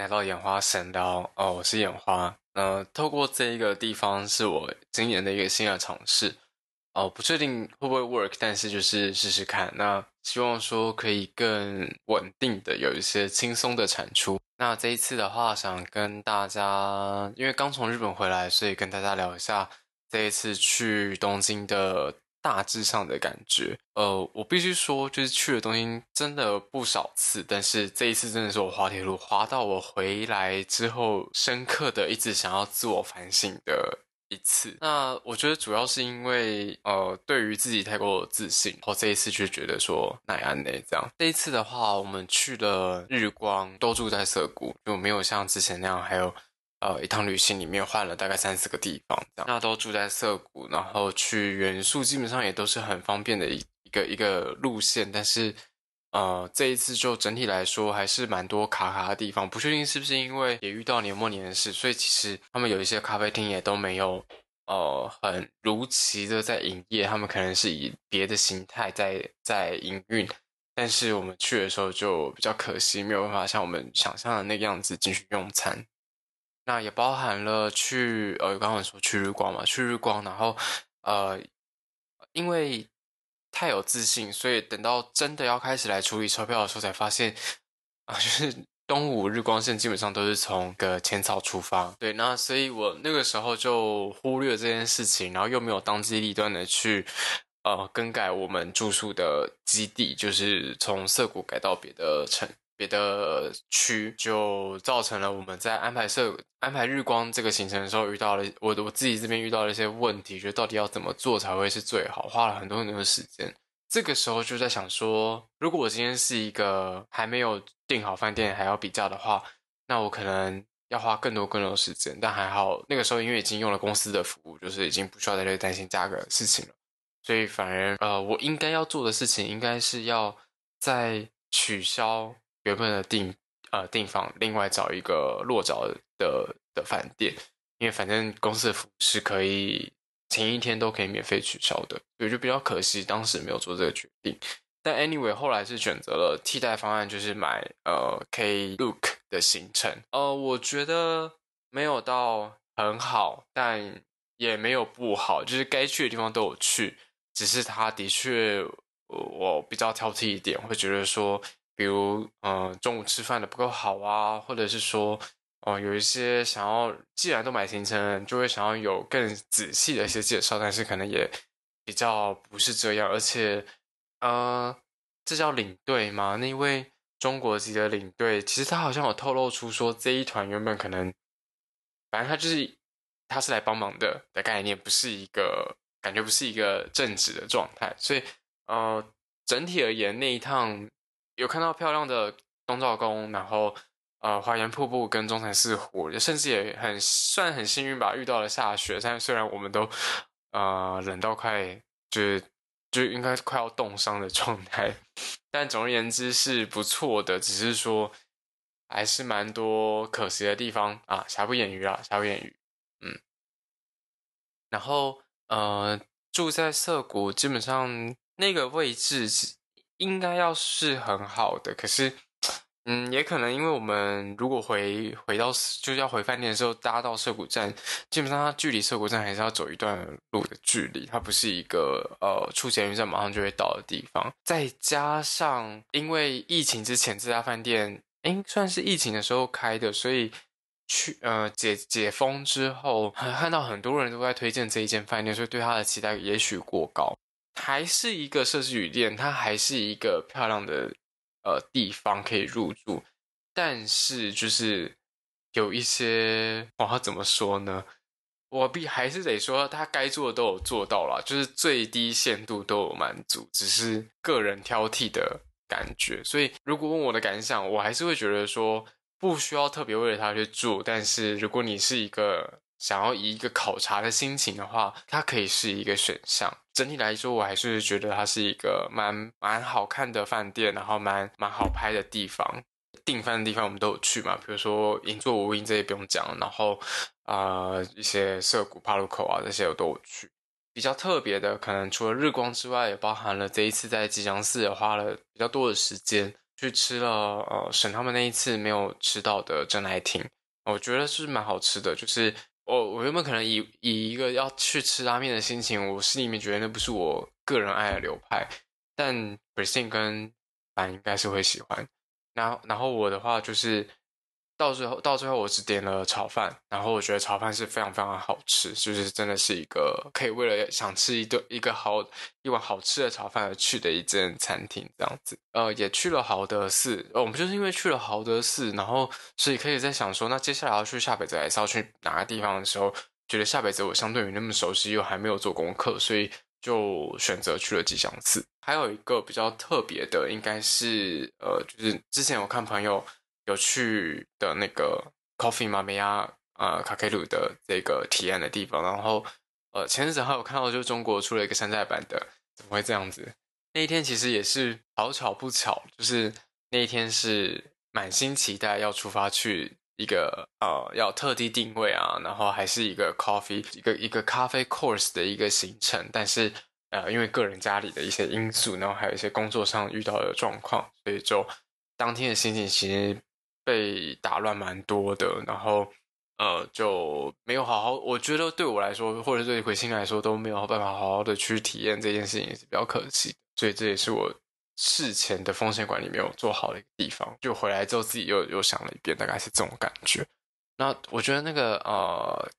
来到眼花神聊哦，我是眼花。呃，透过这一个地方是我今年的一个新的尝试哦，不确定会不会 work，但是就是试试看。那希望说可以更稳定的有一些轻松的产出。那这一次的话，想跟大家，因为刚从日本回来，所以跟大家聊一下这一次去东京的。大致上的感觉，呃，我必须说，就是去的东京真的不少次，但是这一次真的是我滑铁卢滑到我回来之后，深刻的一直想要自我反省的一次。那我觉得主要是因为，呃，对于自己太过自信，然后这一次就觉得说奈安呢这样。这一次的话，我们去了日光，都住在涩谷，就没有像之前那样还有。呃，一趟旅行里面换了大概三四个地方，这样，那都住在涩谷，然后去原宿基本上也都是很方便的一一个一个路线，但是呃，这一次就整体来说还是蛮多卡卡的地方，不确定是不是因为也遇到年末年始，所以其实他们有一些咖啡厅也都没有呃很如期的在营业，他们可能是以别的形态在在营运，但是我们去的时候就比较可惜，没有办法像我们想象的那个样子进去用餐。那也包含了去呃，刚刚说去日光嘛，去日光，然后呃，因为太有自信，所以等到真的要开始来处理车票的时候，才发现啊、就是东武日光线基本上都是从个浅草出发，对，那所以我那个时候就忽略这件事情，然后又没有当机立断的去呃更改我们住宿的基地，就是从涩谷改到别的城。别的区就造成了我们在安排设安排日光这个行程的时候遇到了我我自己这边遇到了一些问题，觉得到底要怎么做才会是最好，花了很多很多的时间。这个时候就在想说，如果我今天是一个还没有订好饭店还要比价的话，那我可能要花更多更多的时间。但还好那个时候因为已经用了公司的服务，就是已经不需要再去担心价格的事情了，所以反而呃我应该要做的事情应该是要再取消。原本的订呃订房，另外找一个落脚的的饭店，因为反正公司的服务是可以前一天都可以免费取消的，所以就比较可惜当时没有做这个决定。但 anyway 后来是选择了替代方案，就是买呃 Klook 的行程。呃，我觉得没有到很好，但也没有不好，就是该去的地方都有去，只是他的确我比较挑剔一点，会觉得说。比如，呃，中午吃饭的不够好啊，或者是说，哦、有一些想要，既然都买行程，就会想要有更仔细的一些介绍，但是可能也比较不是这样，而且，呃，这叫领队吗？那一位中国籍的领队，其实他好像有透露出说，这一团原本可能，反正他就是他是来帮忙的的概念，不是一个感觉，不是一个正直的状态，所以，呃，整体而言那一趟。有看到漂亮的东照宫，然后呃，花园瀑布跟中禅寺湖，甚至也很算很幸运吧，遇到了下雪。但虽然我们都呃冷到快就是就应该快要冻伤的状态，但总而言之是不错的。只是说还是蛮多可惜的地方啊，瑕不掩瑜啊，瑕不掩瑜。嗯，然后呃住在涩谷，基本上那个位置。应该要是很好的，可是，嗯，也可能因为我们如果回回到就是要回饭店的时候搭到涩谷站，基本上它距离涩谷站还是要走一段路的距离，它不是一个呃出捷运站马上就会到的地方。再加上因为疫情之前这家饭店，诶，算是疫情的时候开的，所以去呃解解封之后，看到很多人都在推荐这一间饭店，所以对它的期待也许过高。还是一个设计旅店，它还是一个漂亮的呃地方可以入住，但是就是有一些，我要怎么说呢？我必还是得说，他该做的都有做到了，就是最低限度都有满足，只是个人挑剔的感觉。所以如果问我的感想，我还是会觉得说，不需要特别为了他去住，但是如果你是一个想要以一个考察的心情的话，它可以是一个选项。整体来说，我还是觉得它是一个蛮蛮好看的饭店，然后蛮蛮好拍的地方。订饭的地方我们都有去嘛，比如说银座无印这些不用讲，然后啊、一些涩谷帕路口啊这些我都有去。比较特别的，可能除了日光之外，也包含了这一次在吉祥寺也花了比较多的时间去吃了呃沈他们那一次没有吃到的珍来亭，我觉得是蛮好吃的。就是我我原本可能以以一个要去吃拉面的心情，我心里面觉得那不是我个人爱的流派，但 Brisin 跟凡应该是会喜欢。然后然后我的话就是。到最后，到最后我只点了炒饭，然后我觉得炒饭是非常非常好吃，就是真的是一个可以为了想吃一顿一个好一碗好吃的炒饭而去的一间餐厅，这样子。呃，也去了豪德寺，我们就是因为去了豪德寺，然后所以可以在想说，那接下来要去下北泽还是要去哪个地方的时候，觉得下北泽我相对于那么熟悉，又还没有做功课，所以就选择去了吉祥寺。还有一个比较特别的，应该是呃，就是之前我看朋友。有去的那个 Coffee 豆屋呃卡 K 鲁的这个体验的地方，然后呃前阵子还有看到，就是中国出了一个山寨版的，怎么会这样子？那一天其实也是好巧不巧，就是那一天是满心期待要出发去一个呃要特地定位啊，然后还是一个 coffee 一个一个咖啡 course 的一个行程，但是呃因为个人家里的一些因素，然后还有一些工作上遇到的状况，所以就当天的心情其实。被打乱蛮多的，然后呃就没有好好，我觉得对我来说，或者对回心来说都没有办法好好的去体验这件事情，也是比较可惜。所以这也是我事前的风险管理没有做好的一个地方。就回来之后自己又又想了一遍，大概是这种感觉。那我觉得那个呃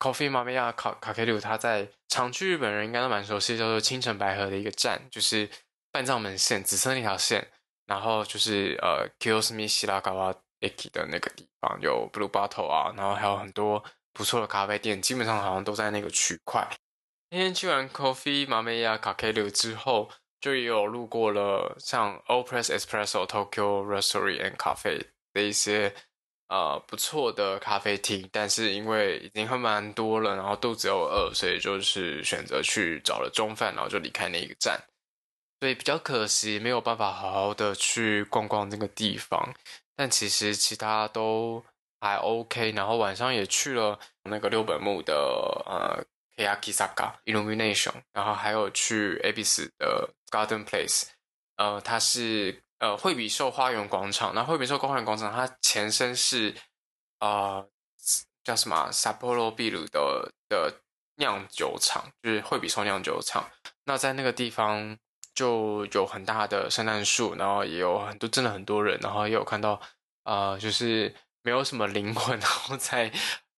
，Coffee 豆屋卡卡 K 六，它在常去日本人应该都蛮熟悉，叫做青城白河的一个站，就是半藏门线紫色那条线，然后就是呃 Kiyosumi Shirakawa。駅的那个地方有 Blue Bottle 啊，然后还有很多不错的咖啡店，基本上好像都在那个区块。那天去完 Coffee 豆屋かける之后，就也有路过了像 Opress Espresso Tokyo Roastery and Cafe 的一些呃不错的咖啡厅，但是因为已经喝蛮多了，然后肚子又饿，所以就是选择去找了中饭，然后就离开那一个站。所以比较可惜，没有办法好好的去逛逛那个地方。 但其实其他都还 OK，然后晚上也去了那个六本木的呃 Keyakisaka Illumination，然后还有去 Abis 的 Garden Place，呃，它是呃惠比寿花园广场，那惠比寿花园广场它前身是呃叫什么 Sapporo Bill 的的酿酒厂，就是惠比寿酿酒厂，那在那个地方。就有很大的圣诞树，然后也有很多真的很多人，然后也有看到，呃，就是没有什么灵魂，然后在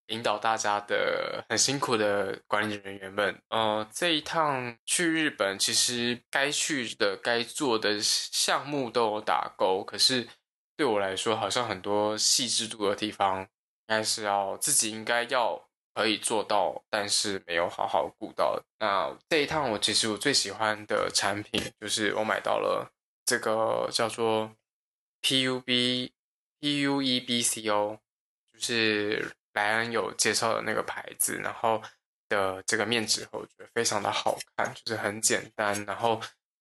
引导大家的很辛苦的管理人员们。呃，这一趟去日本，其实该去的、该做的项目都有打勾，可是对我来说，好像很多细致度的地方，应该是要自己应该要。可以做到，但是没有好好顾到。那这一趟我其实我最喜欢的产品就是我买到了这个叫做 PUB PUEBCO，就是莱恩有介绍的那个牌子，然后的这个面纸盒我觉得非常的好看，就是很简单，然后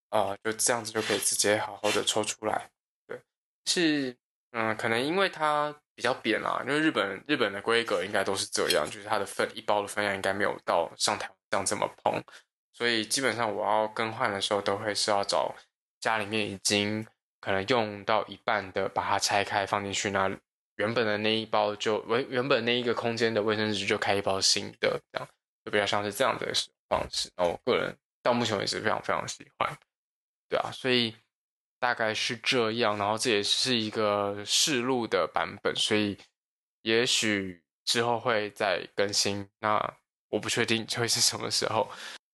呃就这样子就可以直接好好的抽出来。对，是嗯，可能因为它。比较扁啊，因为日本日本的规格应该都是这样，就是它的分一包的分量应该没有到像台湾这样这么蓬，所以基本上我要更换的时候都会是要找家里面已经可能用到一半的，把它拆开放进去，那原本的那一包就原原本那一个空间的卫生纸就开一包新的，这样就比较像是这样的方式。那我个人到目前为止非常非常喜欢，对啊，所以。大概是这样，然后这也是一个试录的版本，所以也许之后会再更新。那我不确定会是什么时候，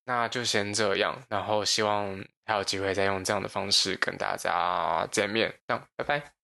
那就先这样。然后希望还有机会再用这样的方式跟大家见面。这样，拜拜。